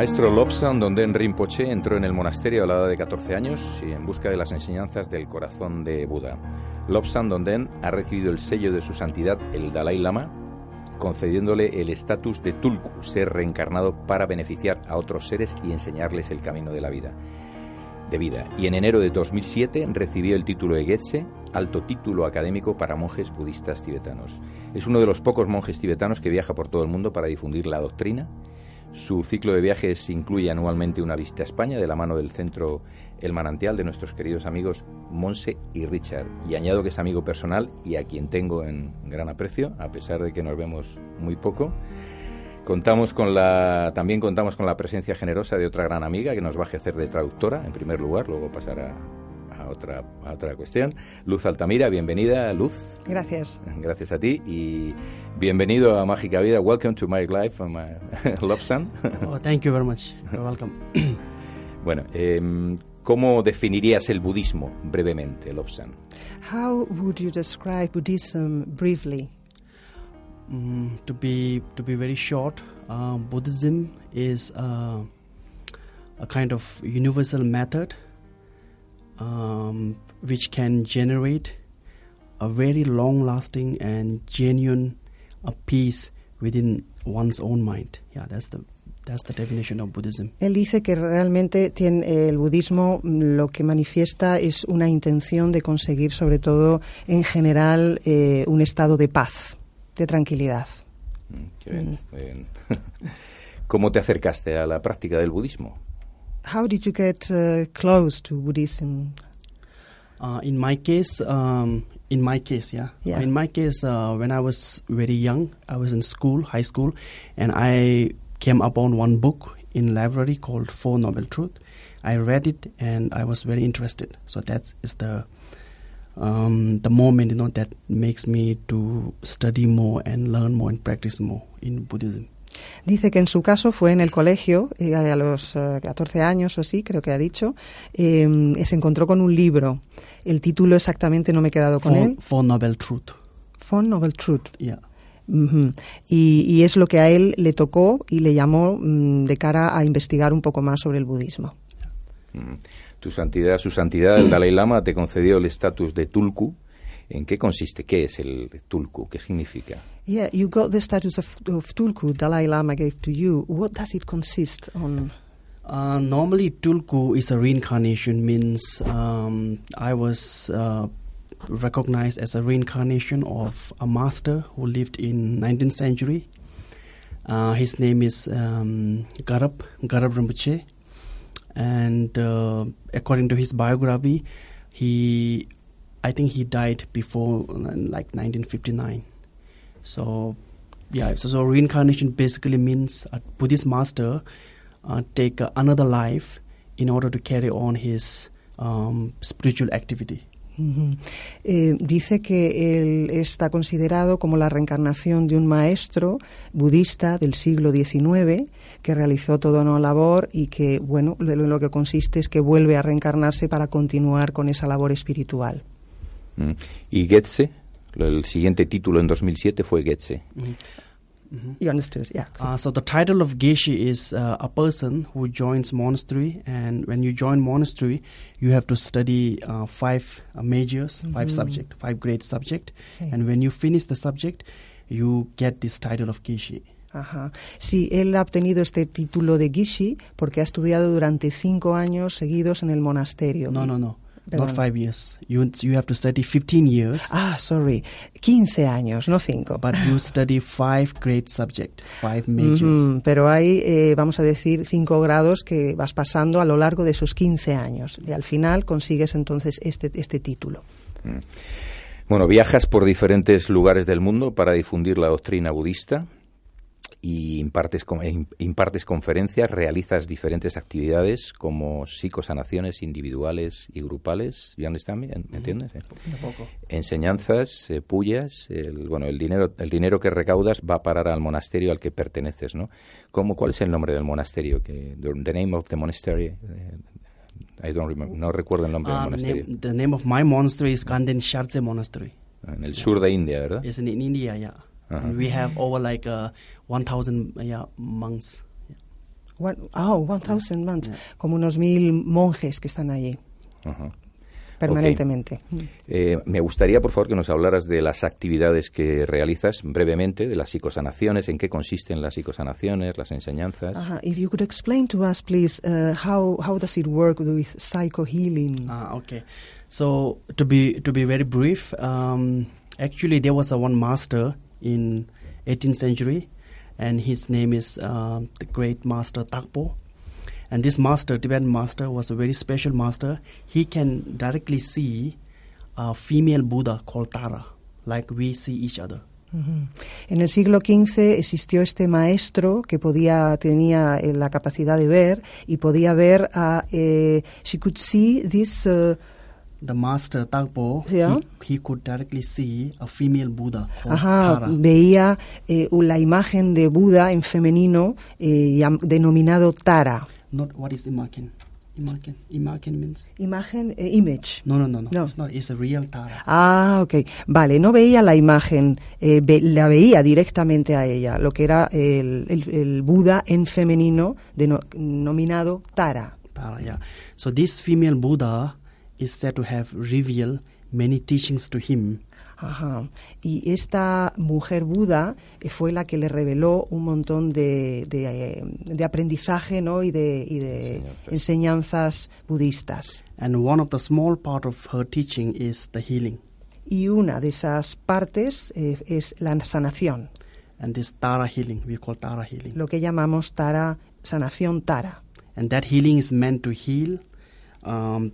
Maestro Lobsang Donden Rinpoche entró en el monasterio a la edad de 14 años y en busca de las enseñanzas del corazón de Buda. Lobsang Donden ha recibido el sello de su santidad, el Dalai Lama, concediéndole el estatus de Tulku, ser reencarnado para beneficiar a otros seres y enseñarles el camino de la vida. De vida. Y en enero de 2007 recibió el título de Getse, alto título académico para monjes budistas tibetanos. Es uno de los pocos monjes tibetanos que viaja por todo el mundo para difundir la doctrina su ciclo de viajes incluye anualmente una visita a España de la mano del centro El Manantial de nuestros queridos amigos Monse y Richard. Y añado que es amigo personal y a quien tengo en gran aprecio, a pesar de que nos vemos muy poco. Contamos con la, también contamos con la presencia generosa de otra gran amiga que nos va a ejercer de traductora, en primer lugar, luego pasará otra, a otra cuestión. Luz Altamira, bienvenida, Luz. Gracias. Gracias a ti y bienvenido a Mágica Vida. Welcome to my life, my Lobsan. Oh, thank you very much. You're welcome. bueno, eh, ¿cómo definirías el budismo brevemente, Lobsan? How would you describe Buddhism briefly? Mm, to be to be very short, uh, Buddhism is uh, a kind of universal method um, which can generate a very long lasting and genuine uh, peace within one's own mind. Yeah, that's the that's the definition of Buddhism. Él dice que realmente tiene, el budismo mm, lo que manifiesta es una intención de conseguir, sobre todo en general, eh, un estado de paz, de tranquilidad. Mm, qué bien, muy bien. ¿Cómo te acercaste a la práctica del budismo? How did you get uh, close to Buddhism? Uh, in my case, um, in my case, yeah. Yeah. In my case, uh, when I was very young, I was in school, high school, and I came upon one book in library called Four Noble Truth. I read it and I was very interested. So that is the um, the moment you know that makes me to study more and learn more and practice more in Buddhism. Dice que en su caso fue en el colegio, eh, a los eh, 14 años o así, creo que ha dicho, eh, se encontró con un libro. El título exactamente no me he quedado con él. Four Noble Truth. Four Noble Truth. Yeah. Ujú. y, y es lo que a él le tocó y le llamó mm, de cara a investigar un poco más sobre el budismo. Mm. Tu santidad, su santidad, el Dalai Lama, te concedió el estatus de Tulku. ¿En qué consiste? ¿Qué es el Tulku? ¿Qué significa? Yeah, you got the status of, of Tulku Dalai Lama gave to you. What does it consist on? Uh, normally, Tulku is a reincarnation, means um, I was uh, recognized as a reincarnation of a master who lived in 19th century. Uh, his name is um, Garab, Garab Rinpoche. And uh, according to his biography, he, I think he died before like 1959. So, yeah, so, so reincarnation basically means a Buddhist master uh, take uh, another life in order to carry on his um, spiritual activity. Eh, dice que él está considerado como la reencarnación de un maestro budista del siglo XIX que realizó toda una labor y que, bueno, lo, lo que consiste es que vuelve a reencarnarse para continuar con esa labor espiritual. Mm. Y Getse, lo- el siguiente título en 2007 fue Getse. You understood, yeah. Uh, so the title of Geshe is uh, a person who joins monastery, and when you join monastery, you have to study uh, five uh, majors, five subject, five great subject, Sí. and when you finish the subject, you get this title of Geshe. Ajá. Sí, él ha obtenido este título de Gishi porque ha estudiado durante cinco años seguidos en el monasterio. No, no, no, Perdón. not five years. You you have to study 15 years, Ah, sorry. 15 años, no cinco. but you study five great subject, five majors. Ujú, Pero hay, eh, vamos a decir, cinco grados que vas pasando a lo largo de esos 15 años. Y al final consigues entonces este, este título. Bueno, viajas por diferentes lugares del mundo para difundir la doctrina budista y impartes, e im- impartes conferencias, realizas diferentes actividades como psicosanaciones individuales y grupales. ¿You understand me? ¿Me entiendes? Eh, Enseñanzas, eh, pullas, el, bueno, el dinero, el dinero que recaudas va a parar al monasterio al que perteneces, ¿no? ¿Cómo, ¿Cuál es el nombre del monasterio? Que, the, name of the monastery. eh, I don't remember, no recuerdo el nombre Uh, del the, monasterio. name, the name of my monastery is Sharje Monastery. En el sur de India, ¿verdad? It's in, in India, yeah. Uh-huh. We have over like uh, 1,000 uh, yeah, monks. One, oh, 1000 monks. Como unos mil monjes que están allí Ajá. permanentemente. Eh, me gustaría, por favor, que nos hablaras de las actividades que realizas brevemente, de las psicosanaciones, en qué consisten las psicosanaciones, las enseñanzas. Ajá. If you could explain to us, please, uh, how, how does it work with psycho-healing? Ah, okay. So to be to be very brief, um, actually there was a one master in 18th century, and his name is um, the great master Takpo. And this master, Tibetan master, was a very special master. He can directly see a female Buddha called Tara, like we see each other. Ujú. En el siglo XV existió este maestro que podía tenía eh, la capacidad de ver y podía ver a eh, she could see this uh, The master Tagpo, Yeah. he, he could directly see a female Buddha ajá, Tara. veía eh, la imagen de Buda en femenino eh, denominado Tara. Not what is imagen. Imagen. Imagen means Imagen, eh, image. no, no, no, no. No. It's not. It's a real Tara. Ah, ok. Vale, no veía la imagen, eh, ve- la veía directamente a ella, lo que era el, el- el Buda en femenino deno- denominado Tara. Tara, yeah. So this female Buddha is said to have revealed many teachings to him. Ajá. Y esta mujer Buda eh, fue la que le reveló un montón de, de, eh, de aprendizaje ¿no? y de, y de enseñanzas budistas. And one of the small part of her teaching is the healing. Y una de esas partes eh, es la sanación, And this Tara healing, we call Tara healing. lo que llamamos Tara, sanación Tara. And that healing is meant to heal um,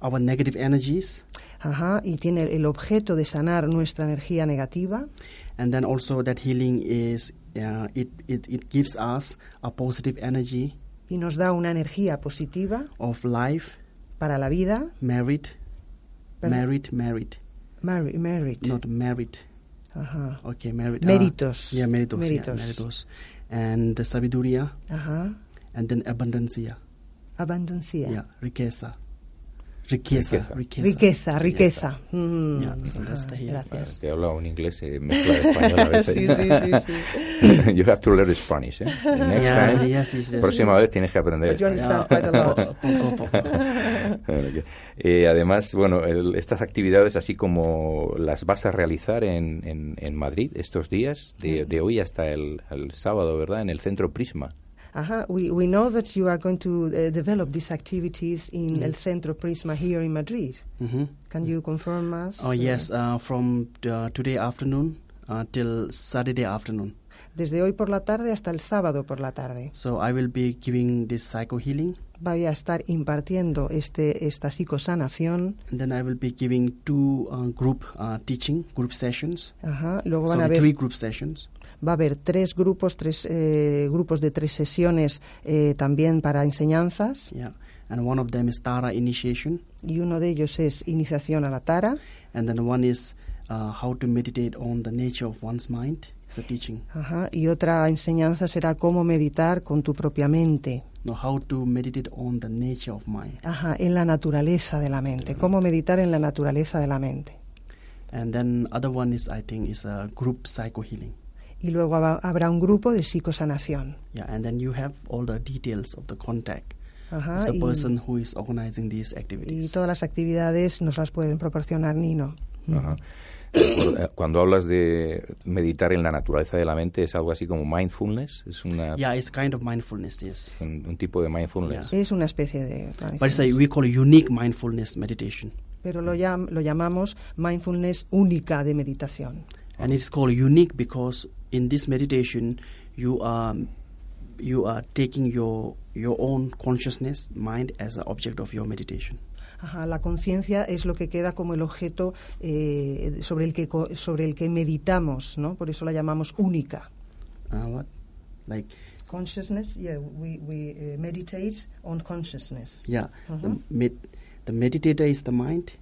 our negative energies Ajá, y tiene el objeto de sanar nuestra energía negativa and then also that healing is uh, it, it, it gives us a positive energy y nos da una energía positiva of life para la vida. merit merit merit Mari- merit. not merit Ajá. okay merit ah, Méritos. yeah méritos yeah, Méritos. méritos and the sabiduría Ajá. and then abundancia Abundancia. yeah riqueza riqueza Riqueza. riqueza, Riqueza, riqueza. Mm, Yeah, gracias. Que habla un inglés eh, mezcla de español a veces. Sí, sí, sí, sí. you have to learn Spanish, ¿eh? The next Yeah, time, yes, yes, yes. próxima vez tienes que aprender. But you español. understand quite a lot. eh, además, bueno, el- estas actividades, así como las vas a realizar en, en, en Madrid estos días, de, de hoy hasta el, el sábado, ¿verdad? En el Centro Prisma. Ajá. We, we know that you are going to uh, develop these activities in El Centro Prisma here in Madrid. Mhm. Can you confirm us? Oh uh, yes, uh, from uh, today afternoon uh, till Saturday afternoon. Desde hoy por la tarde hasta el sábado por la tarde. So I will be giving this psycho healing, Voy a estar impartiendo este, esta psicosanación. and then I will be giving two uh, group uh, teaching group sessions. Ajá. Luego van Sorry, a haber, three group sessions. Va a haber tres grupos, tres eh, grupos de tres sesiones eh, también para enseñanzas. Yeah, and one of them is Tara initiation, Y uno de ellos es iniciación a la Tara. and then one is uh, how to meditate on the nature of one's mind. It's a teaching. Ajá. Y otra enseñanza será cómo meditar con tu propia mente. No, how to meditate on the nature of mind. Ajá, en la naturaleza de la mente. Cómo meditar en la naturaleza de la mente. And then other one is I think is a group psycho healing. Y luego habrá un grupo de psicosanación. Yeah, and then you have all the details of the contact Ajá, of the y, person who is organizing these y activities. todas las actividades nos las pueden proporcionar Nino. Ajá. Cuando- eh, Cuando hablas de meditar en la naturaleza de la mente, es algo así como mindfulness, es una, Yeah, it's kind of mindfulness, yes. un, un tipo de mindfulness. Es una especie de... But it's a, we call it unique mindfulness meditation. pero lo, llam- lo llamamos mindfulness única de meditación. And it's called unique because in this meditation you are you are taking your your own consciousness, mind as an object of your meditation. Ajá, la conciencia es lo que queda como el objeto eh, sobre, el que, sobre el que meditamos, ¿no? Por eso la llamamos única. Uh, what? Like Consciousness, yeah, we, we eh, meditate on consciousness. yeah, the Mhm. med, the meditator is the mind.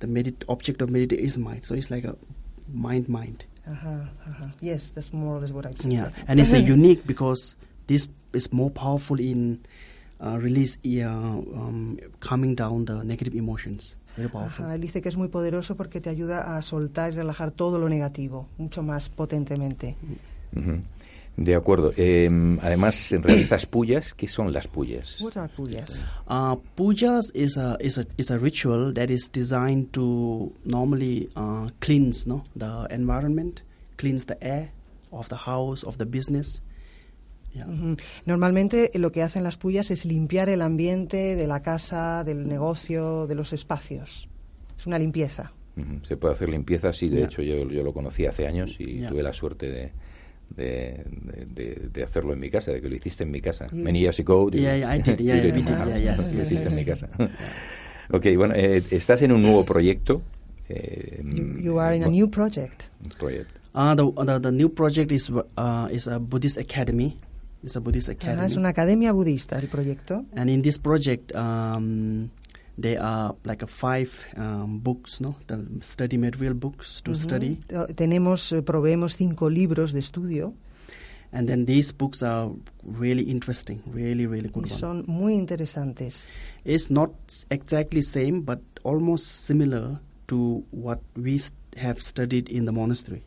The medit object of meditation is mind. So it's like a mind mind. Ajá, ajá. Yes, that's more or less what I said. Yeah, and it's a unique because this is more powerful in uh, release, uh, um, calming down the negative emotions. Very powerful. Ajá, él dice que es muy poderoso porque te ayuda a soltar y relajar todo lo negativo, mucho más potentemente. De acuerdo. Eh, además, realizas pullas. ¿Qué son las pullas? What are puyas? Uh, pujas is a is a is a ritual that is designed to normally uh, cleanse no the environment, cleanse the air of the house of the business. Yeah. Normalmente eh, lo que hacen las puyas es limpiar el ambiente de la casa, del negocio, de los espacios. Es una limpieza. Ujú. Se puede hacer limpieza, sí. De Ya. hecho, yo, yo lo conocí hace años y Ya. tuve la suerte de, de, de- de- hacerlo en mi casa, de que lo hiciste en mi casa. You- Many years ago. you- Yeah, yeah, I did. you Yeah, did yeah, we in my did. house. Yeah, yes, Lo yes, hiciste en mi casa. ok, bueno, eh, estás en un nuevo proyecto. eh, You, you are in a new project. project. Uh, the, the the new project is uh, is a Buddhist academy. It's a Buddhist academy. es una academia budista el proyecto. And in this project, um, there are like a five um, books, no, the study material books to Ujú. study, Tenemos, eh, proveemos cinco libros de estudio and then these books are really interesting, really, really y good one. son muy interesantes. It's not exactly same, but almost similar to what we have studied in the monastery.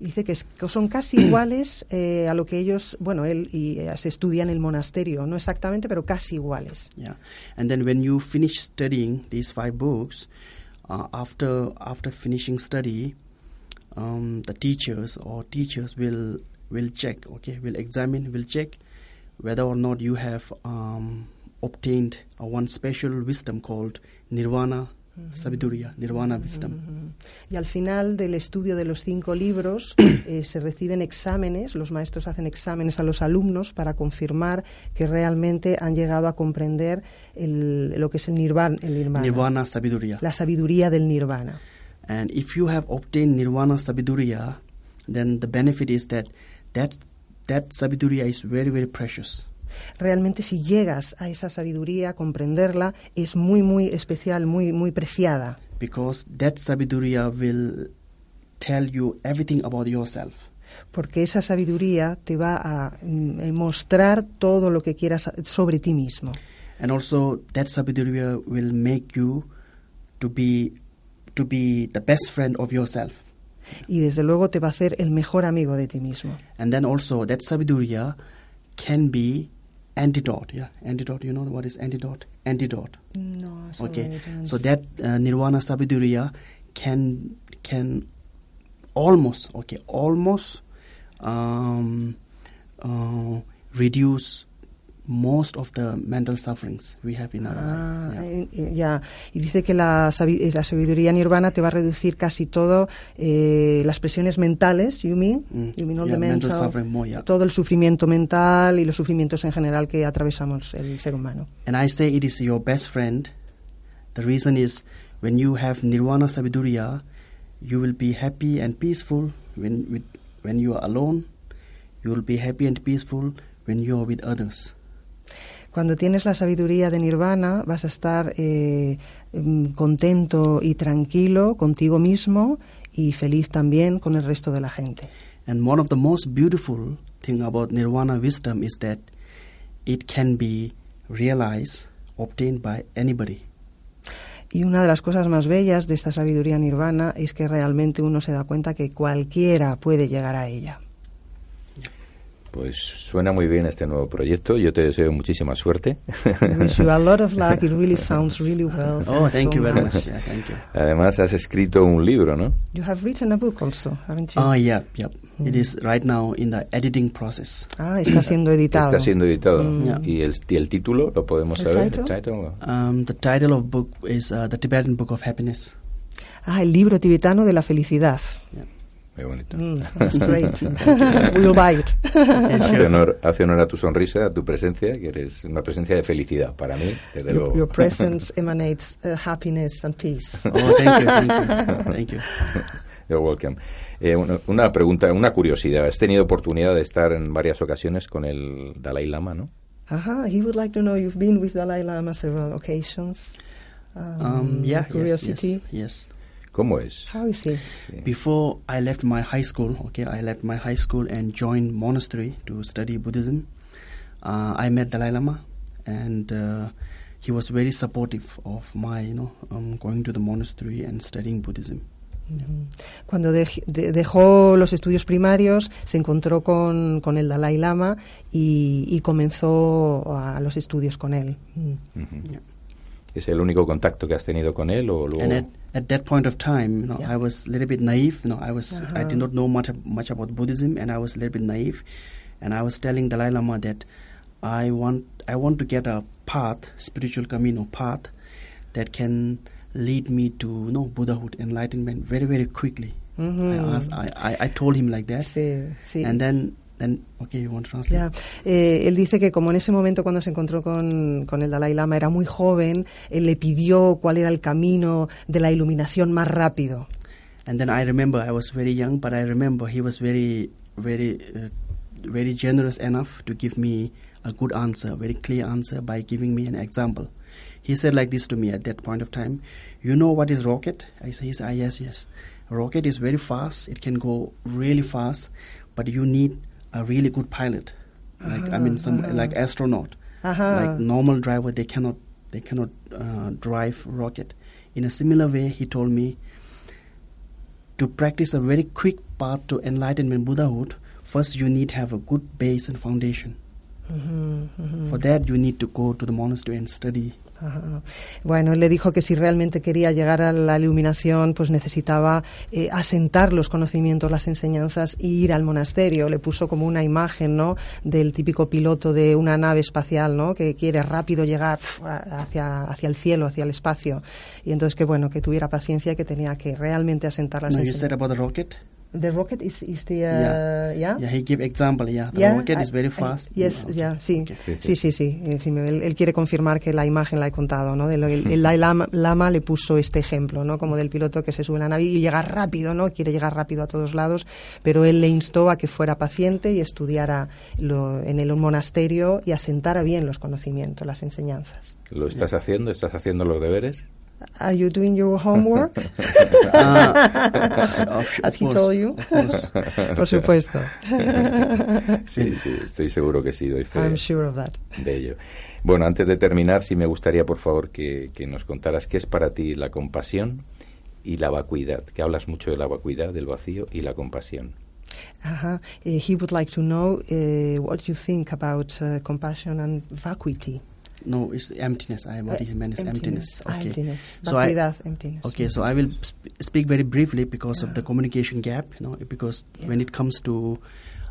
Dice que, es- que son casi iguales eh, a lo que ellos, bueno, él y eh, se estudia en el monasterio, no exactamente, pero casi iguales. Yeah, and then when you finish studying these five books, uh, after after finishing study, um, the teachers or teachers will will check, okay, will examine, will check whether or not you have um, obtained uh, one special wisdom called nirvana sabiduria, nirvana wisdom. Y al final del estudio de los cinco libros eh, se reciben exámenes, los maestros hacen exámenes a los alumnos para confirmar que realmente han llegado a comprender el- lo que es el nirvana, el nirvana, Nirvana sabiduria. la sabiduría del nirvana. And if you have obtained nirvana sabiduria, then the benefit is that that that sabiduria is very very precious. Realmente si llegas a esa sabiduría, comprenderla, es muy, muy especial, muy, muy preciada. because that sabiduria will tell you everything about yourself. porque esa sabiduría te va a mm, eh, mostrar todo lo que quieras sobre ti mismo. And also that sabiduria will make you to be to be the best friend of yourself. Y desde luego te va a hacer el mejor amigo de ti mismo. And then also that sabiduría can be antidote. Yeah, antidote. You know what is antidote? Antidote. No, Okay. So that uh, nirvana sabiduria can can almost okay almost um, uh, reduce most of the mental sufferings we have in our Ah, life. Yeah. eh, eh, ya. Y dice que la, eh, la sabiduría nirvana te va a reducir casi todo eh, las presiones mentales, you mean? Mm. You mean all Yeah, the mental mental- suffering more, yeah. todo el sufrimiento mental y los sufrimientos en general que atravesamos el ser humano. And I say it is your best friend. The reason is when you have nirvana sabiduria, you will be happy and peaceful when with, when you are alone. You will be happy and peaceful when you are with others. Cuando tienes la sabiduría de nirvana, vas a estar eh, mm, contento y tranquilo contigo mismo y feliz también con el resto de la gente. And one of the most beautiful thing about nirvana wisdom is that it can be realized, obtained by anybody. Y una de las cosas más bellas de esta sabiduría nirvana es que realmente uno se da cuenta que cualquiera puede llegar a ella. Pues suena muy bien este nuevo proyecto. Yo te deseo muchísima suerte. wish you a lot of luck. It really sounds really well. Oh, thank so you very much. much. Yeah, thank you. Además, has escrito un libro, ¿no? You have written a book also, haven't you? Oh, yeah, yep. It is right now in the editing process. Ah, está siendo editado. Está siendo editado. Mm. Yeah. ¿Y, el, y el título lo podemos ¿El saber? title? ¿El title? Um, the title of book is uh, the Tibetan Book of Happiness. Ah, el libro tibetano de la felicidad. Muy bonito. Mm, great. We'll buy it. Hace honor, hace honor a tu sonrisa, a tu presencia, que eres una presencia de felicidad para mí, desde Your, luego. your presence emanates uh, happiness and peace. Oh, thank you, thank you, thank you. You're welcome. Eh, una, una pregunta, una curiosidad. Has tenido oportunidad de estar en varias ocasiones con el Dalai Lama, ¿no? Ajá, he would like to know you've been with Dalai Lama several occasions. Um, Um, yeah, yes, curiosity. yes, yes. ¿Cómo es? How is he? Sí. Before I left my high school, okay, I left my high school and joined monastery to study Buddhism. Uh, I met Dalai Lama, and uh, he was very supportive of my, you know, um, going to the monastery and studying Buddhism. Ujú. Cuando dej- de- dejó los estudios primarios, se encontró con, con el Dalai Lama y, y comenzó a los estudios con él. Mm. Ujú. Yeah. ¿Es el único contacto que has tenido con él o luego? And at, at that point of time, you know, Yeah. I was a little bit naive. You know, I was I Uh-huh. did not know much much about Buddhism, and I was a little bit naive. And I was telling Dalai Lama that I want I want to get a path, spiritual camino path, that can lead me to you know Buddhahood, enlightenment very very quickly. Ujú. I asked, I, I I told him like that, Sí, sí. and then then okay, you want to translate? Ya. Eh, él dice que como en ese momento cuando se encontró con, con el Dalai Lama era muy joven, él le pidió cuál era el camino de la iluminación más rápido. And then I remember I was very young, but I remember he was very, very, uh, very generous enough to give me a good answer, a very clear answer by giving me an example. He said like this to me at that point of time. You know what is rocket? I said, ah, yes, yes. Rocket is very fast. It can go really fast, but you need a really good pilot. Like I mean, some Uh-huh, like astronaut. Ajá. Like normal driver, they cannot, they cannot uh, drive rocket. In a similar way, he told me to practice a very quick path to enlightenment Buddhahood, first you need to have a good base and foundation. Ujú, ujú. For that, you need to go to the monastery and study. Ajá. Bueno, él le dijo que si realmente quería llegar a la iluminación, pues necesitaba eh, asentar los conocimientos, las enseñanzas e ir al monasterio. Le puso como una imagen, ¿no? Del típico piloto de una nave espacial, ¿no? Que quiere rápido llegar pf, hacia, hacia el cielo, hacia el espacio. Y entonces que bueno, que tuviera paciencia y que tenía que realmente asentar las you said enseñanzas. The rocket. Is, is the, uh, Yeah. yeah? Yeah, he gave example. Yeah, the Yeah, rocket I- is very I- fast. yes, Okay. yeah, sí. Okay. Sí, Sí, sí, sí. eh, sí, me- él, él quiere confirmar que la imagen la he contado, ¿no? De lo- el, el Dalai Lama, Lama le puso este ejemplo, ¿no? Como del piloto que se sube a la nave y llega rápido, ¿no? Quiere llegar rápido a todos lados, pero él le instó a que fuera paciente y estudiara lo- en el monasterio y asentara bien los conocimientos, las enseñanzas. ¿Lo estás haciendo? ¿Estás haciendo los deberes? Are you doing your homework? Uh, of- As he told you? Por supuesto. Sí, sí, estoy seguro que sí, doy fe I'm sure of that. de ello. Bueno, antes de terminar, sí me gustaría, por favor, que, que nos contaras qué es para ti la compasión y la vacuidad, que hablas mucho de la vacuidad, del vacío y la compasión. Uh-huh. Eh, he would like to know uh, what you think about uh, compassion and vacuity. No, it's emptiness. I what Uh, meant is emptiness. Okay. emptiness. So I- emptiness. Okay, so I will sp- speak very briefly because of the communication gap, you know, because Yeah. when it comes to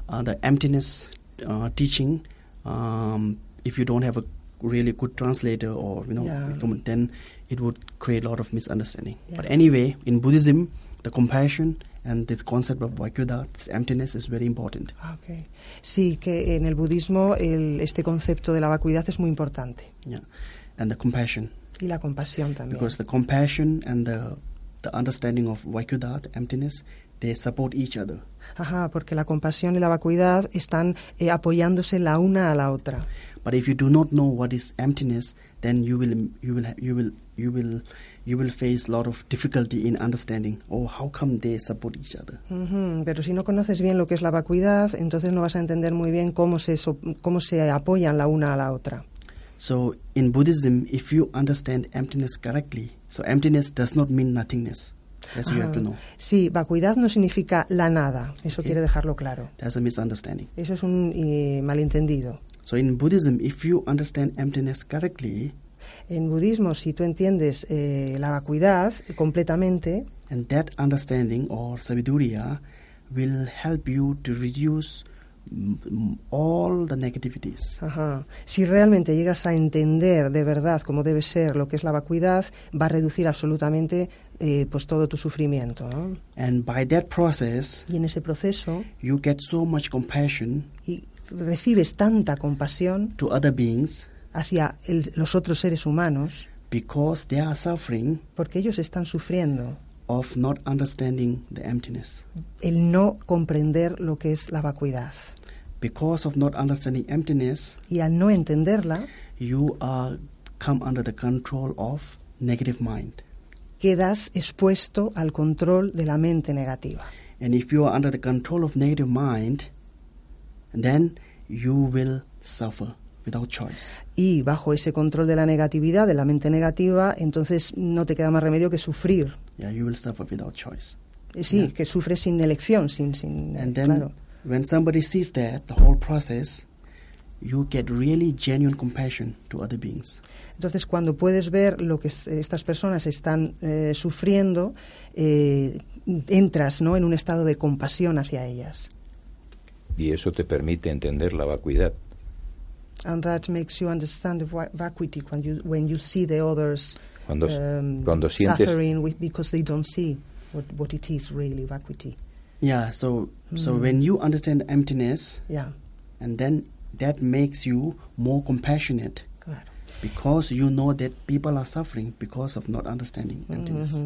uh, the emptiness uh, teaching, um, if you don't have a really good translator or you know, Yeah. then it would create a lot of misunderstanding. But anyway, in Buddhism, the compassion and this concept of vacuidad, emptiness, is very important. Okay. Sí, que en el budismo el, este concepto de la vacuidad es muy importante. Yeah, and the compassion, Y la compasión también. because the compassion and the the understanding of vacuidad, emptiness, they support each other. Ajá, porque la compasión y la vacuidad están eh, apoyándose la una a la otra. But if you do not know what is emptiness, then you will you will you will you will you will face a lot of difficulty in understanding. Oh, how come they support each other? Ujú, Pero si no conoces bien lo que es la vacuidad, entonces no vas a entender muy bien cómo se, so- cómo se apoyan la una a la otra. So in Buddhism, if you understand emptiness correctly, so emptiness does not mean nothingness. That's what you have to Ah, know. Sí, vacuidad no significa la nada, eso Ok. quiere dejarlo claro. That's a misunderstanding. Eso es un eh, malentendido. So in Buddhism, if you understand emptiness correctly, En budismo, si tú entiendes eh, la vacuidad completamente, and that understanding or saviduriya will help you to reduce all the negativities. ajá, si realmente llegas a entender de verdad cómo debe ser lo que es la vacuidad, va a reducir absolutamente eh, pues todo tu sufrimiento. ¿no? And by that process, Y en ese proceso you get so much compassion y recibes tanta compasión to other beings hacia el- los otros seres humanos because they are suffering porque ellos están sufriendo of not understanding the emptiness. el no comprender lo que es la vacuidad. Because of not understanding emptiness, Y al no entenderla, you are come under the control of negative mind. quedas expuesto al control de la mente negativa. And if you are under the control of negative mind, then you will suffer without choice. Y bajo ese control de la negatividad, de la mente negativa, entonces no te queda más remedio que sufrir. Yeah, you will suffer without choice. Eh, Sí, Yeah. que sufres sin elección, sin... sin And then claro. when somebody sees that, the whole process, you get really genuine compassion to other beings. Entonces, cuando puedes ver lo que es- estas personas están eh, sufriendo, eh, entras ¿no? en un estado de compasión hacia ellas. Y eso te permite entender la vacuidad. And that makes you understand the va- vacuity when you, when you see the others Cuando, um, cuando suffering with, because they don't see what, what it is really, vacuity. Yeah, so so Mm. when you understand emptiness, Yeah, and then that makes you more compassionate claro. Because you know that people are suffering because of not understanding emptiness.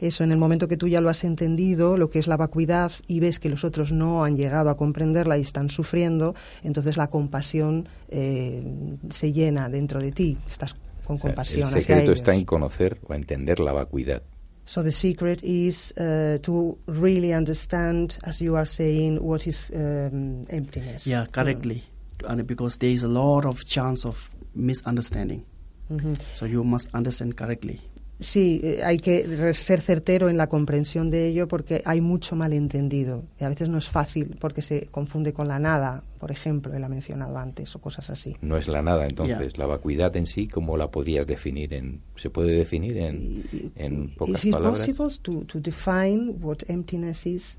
Eso, en el momento que tú ya lo has entendido, lo que es la vacuidad, y ves que los otros no han llegado a comprenderla y están sufriendo, entonces la compasión eh, se llena dentro de ti. Estás con O sea, compasión el hacia secreto ellos. está en conocer o entender la vacuidad. So the secret is uh, to really understand, as you are saying, what is um, emptiness. Yeah, correctly. And because there is a lot of chance of misunderstanding. Ujú. So you must understand correctly. Sí, eh, hay que ser certero en la comprensión de ello porque hay mucho malentendido y a veces no es fácil porque se confunde con la nada, por ejemplo, él ha mencionado antes o cosas así. No es la nada, entonces. La vacuidad en sí, ¿cómo la podías definir? En, ¿Se puede definir en, en pocas Is it palabras? possible to, to define what emptiness is?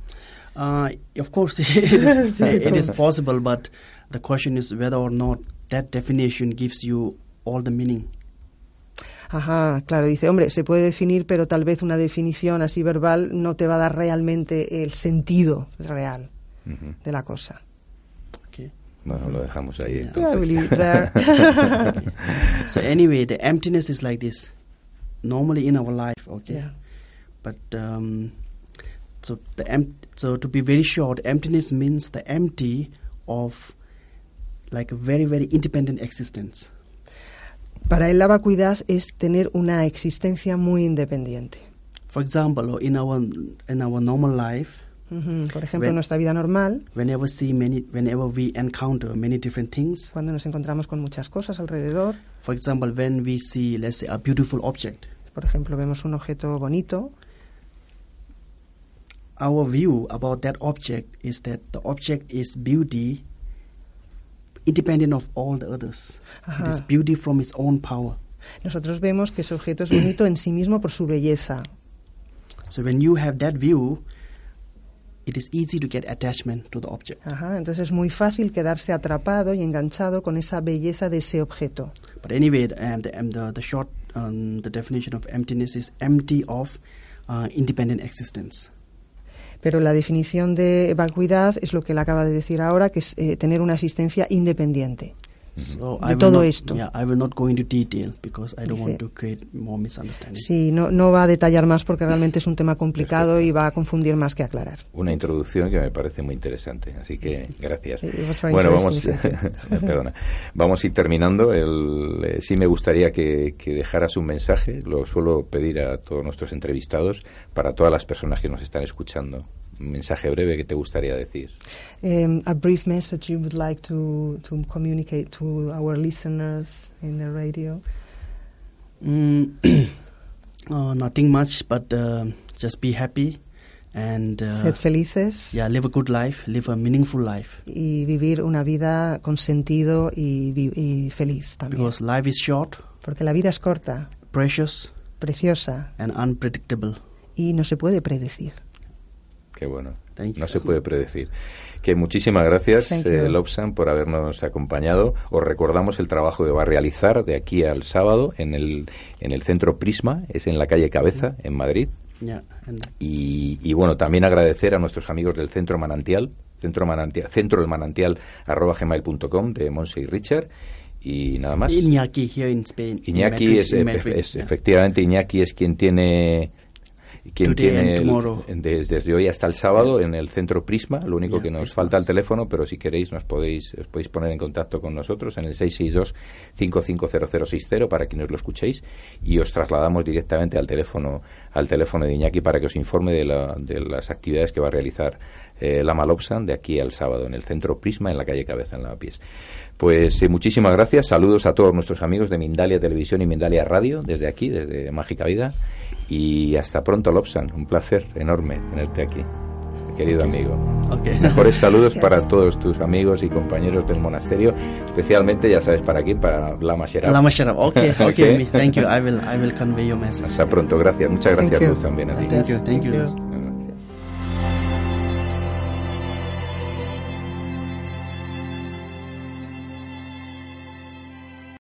Uh, of course, it is, Sí, it is possible, but the question is whether or not that definition gives you all the meaning. Ajá, claro, dice, hombre, se puede definir, pero tal vez una definición así verbal no te va a dar realmente el sentido real Ujú. de la cosa. Okay. Bueno, lo dejamos ahí Yeah. Yeah, entonces. it there. So anyway, the emptiness is like this. Normally in our life, okay. Yeah. But um, so the em- so to be very short, emptiness means the empty of like a very very independent existence. Para él la vacuidad es tener una existencia muy independiente. For example, in our in our normal life, Ujú, Por ejemplo, en When- nuestra vida normal, whenever see many whenever we encounter many different things. cuando nos encontramos con muchas cosas alrededor, For example, when we see let's say a beautiful object, por ejemplo, vemos un objeto bonito, our view about that object is that the object is beauty independent of all the others. It is beauty from its own power. nosotros vemos que ese objeto es bonito en sí mismo por su belleza. So when you have that view, it is easy to get attachment to the object. Ajá, entonces es muy fácil quedarse atrapado y enganchado con esa belleza de ese objeto. But anyway, the, um, the, um, the, the short um, the definition of emptiness is empty of uh, independent existence. Pero la definición de vacuidad es lo que él acaba de decir ahora, que es eh, tener una existencia independiente. So De todo not- esto. Yeah, I will not go into detail because I don't Dice- want to create more misunderstanding. Sí, no, no va a detallar más porque realmente es un tema complicado y va a confundir más que aclarar. Una introducción que me parece muy interesante, así que gracias. Bueno, vamos, perdona, vamos a ir terminando. El, eh, sí me gustaría que, que dejaras un mensaje, lo suelo pedir a todos nuestros entrevistados, para todas las personas que nos están escuchando. Mensaje breve que te gustaría decir. Um, a brief message you would like to, to communicate to our listeners in the radio. Mm, uh, nothing much, but uh, just be happy and uh, Sed felices yeah, live a good life, live a meaningful life. y vivir una vida con sentido y, y feliz también. Because life is short, Porque la vida es corta, precious, preciosa and unpredictable. y no se puede predecir. Qué bueno. Thank you. No se puede predecir. Que muchísimas gracias, eh, Lobsan, por habernos acompañado. Os recordamos el trabajo que va a realizar de aquí al sábado en el, en el centro Prisma, es en la calle Cabeza, en Madrid. Yeah, Y, y, bueno, también agradecer a nuestros amigos del Centro Manantial, Centro Manantial, Centro del Manantial arroba gmail.com de Monse y Richard. Y nada más. Iñaki here in Spain. in Iñaki Madrid- es, in Madrid, es- yeah. efectivamente Iñaki es quien tiene quien Today tiene el- desde, desde hoy hasta el sábado en el centro Prisma lo único Yeah, que nos Prisma. falta el teléfono pero si queréis nos podéis os podéis poner en contacto con nosotros en el 662 550060 para que nos lo escuchéis y os trasladamos directamente al teléfono al teléfono de Iñaki para que os informe de, la- de las actividades que va a realizar eh, la Malopsan de aquí al sábado en el centro Prisma en la calle Cabeza en Lavapiés. Pues eh, muchísimas gracias, saludos a todos nuestros amigos de Mindalia Televisión y Mindalia Radio desde aquí, desde Mágica Vida y hasta pronto Lobsan, un placer enorme tenerte aquí, querido amigo. Okay. Mejores saludos para todos tus amigos y compañeros del monasterio, especialmente ya sabes para quién, para Lama Sherab. Lama Sharaf. Okay, okay. Okay. Thank you. I will, I will convey your message. Hasta pronto, gracias, muchas gracias. Luz también a ti. Thank you, thank you.